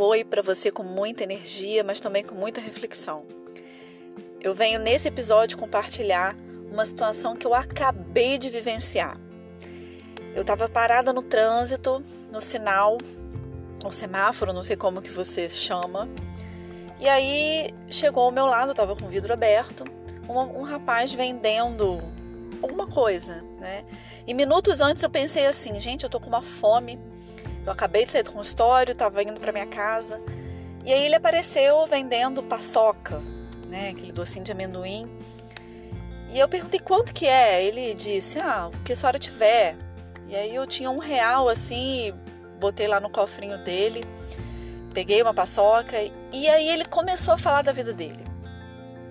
oi para você com muita energia, mas também com muita reflexão. Eu venho nesse episódio compartilhar uma situação que eu acabei de vivenciar. Eu estava parada no trânsito, no sinal, o semáforo, não sei como que você chama. E aí chegou ao meu lado, estava com o vidro aberto, um, um rapaz vendendo alguma coisa, né? E minutos antes eu pensei assim, gente, eu tô com uma fome. Eu acabei de sair do consultório, estava indo para minha casa. E aí ele apareceu vendendo paçoca, né, aquele docinho de amendoim. E eu perguntei quanto que é. Ele disse, ah, o que a senhora tiver. E aí eu tinha um real assim, botei lá no cofrinho dele, peguei uma paçoca e aí ele começou a falar da vida dele.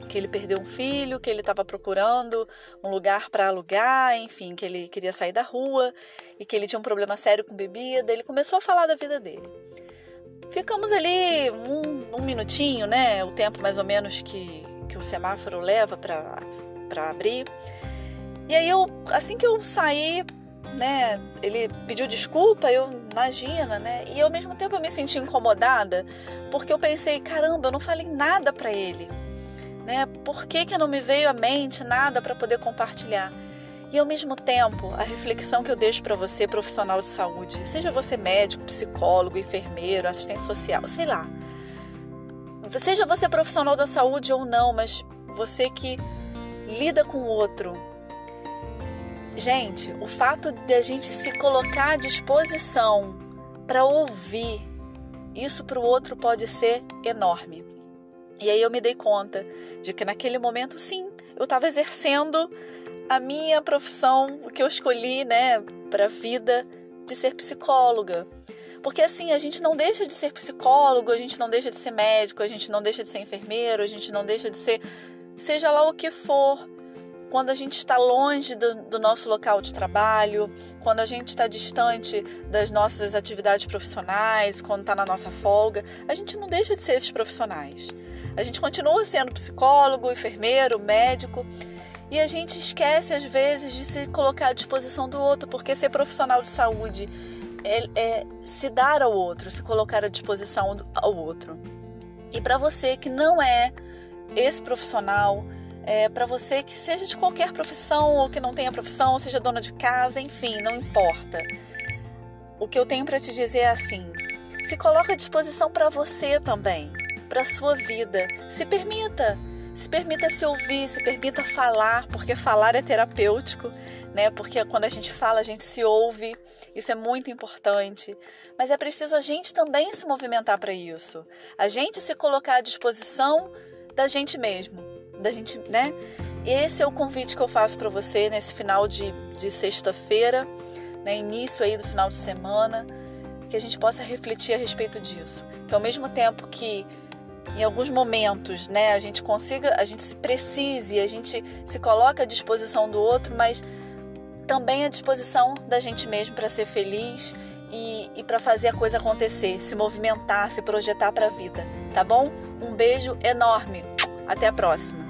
Que ele perdeu um filho, que ele estava procurando um lugar para alugar, enfim, que ele queria sair da rua e que ele tinha um problema sério com bebida. Ele começou a falar da vida dele. Ficamos ali um, um minutinho, né? O tempo mais ou menos que, que o semáforo leva para abrir. E aí eu, assim que eu saí, né? Ele pediu desculpa, eu imagina, né? E ao mesmo tempo eu me senti incomodada, porque eu pensei, caramba, eu não falei nada para ele, né? Por que que não me veio à mente nada para poder compartilhar? E ao mesmo tempo, a reflexão que eu deixo para você, profissional de saúde, seja você médico, psicólogo, enfermeiro, assistente social, sei lá. Seja você profissional da saúde ou não, mas você que lida com o outro. Gente, o fato de a gente se colocar à disposição para ouvir, isso para o outro pode ser enorme. E aí eu me dei conta de que naquele momento, sim, eu estava exercendo a minha profissão, o que eu escolhi, né, para a vida de ser psicóloga. Porque assim, a gente não deixa de ser psicólogo, a gente não deixa de ser médico, a gente não deixa de ser enfermeiro, a gente não deixa de ser seja lá o que for. Quando a gente está longe do, do nosso local de trabalho, quando a gente está distante das nossas atividades profissionais, quando está na nossa folga, a gente não deixa de ser esses profissionais. A gente continua sendo psicólogo, enfermeiro, médico e a gente esquece, às vezes, de se colocar à disposição do outro, porque ser profissional de saúde é, é se dar ao outro, se colocar à disposição ao outro. E para você que não é esse profissional, é, para você que seja de qualquer profissão ou que não tenha profissão, seja dona de casa, enfim, não importa. O que eu tenho para te dizer é assim: se coloque à disposição para você também, para sua vida. Se permita se permita se ouvir, se permita falar, porque falar é terapêutico, né? Porque quando a gente fala, a gente se ouve. Isso é muito importante. Mas é preciso a gente também se movimentar para isso. A gente se colocar à disposição da gente mesmo, da gente, né? Esse é o convite que eu faço para você nesse final de, de sexta-feira, né? Início aí do final de semana, que a gente possa refletir a respeito disso. Que ao mesmo tempo que em alguns momentos, né, a gente consiga, a gente se precise, a gente se coloca à disposição do outro, mas também à disposição da gente mesmo para ser feliz e, e para fazer a coisa acontecer, se movimentar, se projetar para a vida, tá bom? Um beijo enorme. Até a próxima.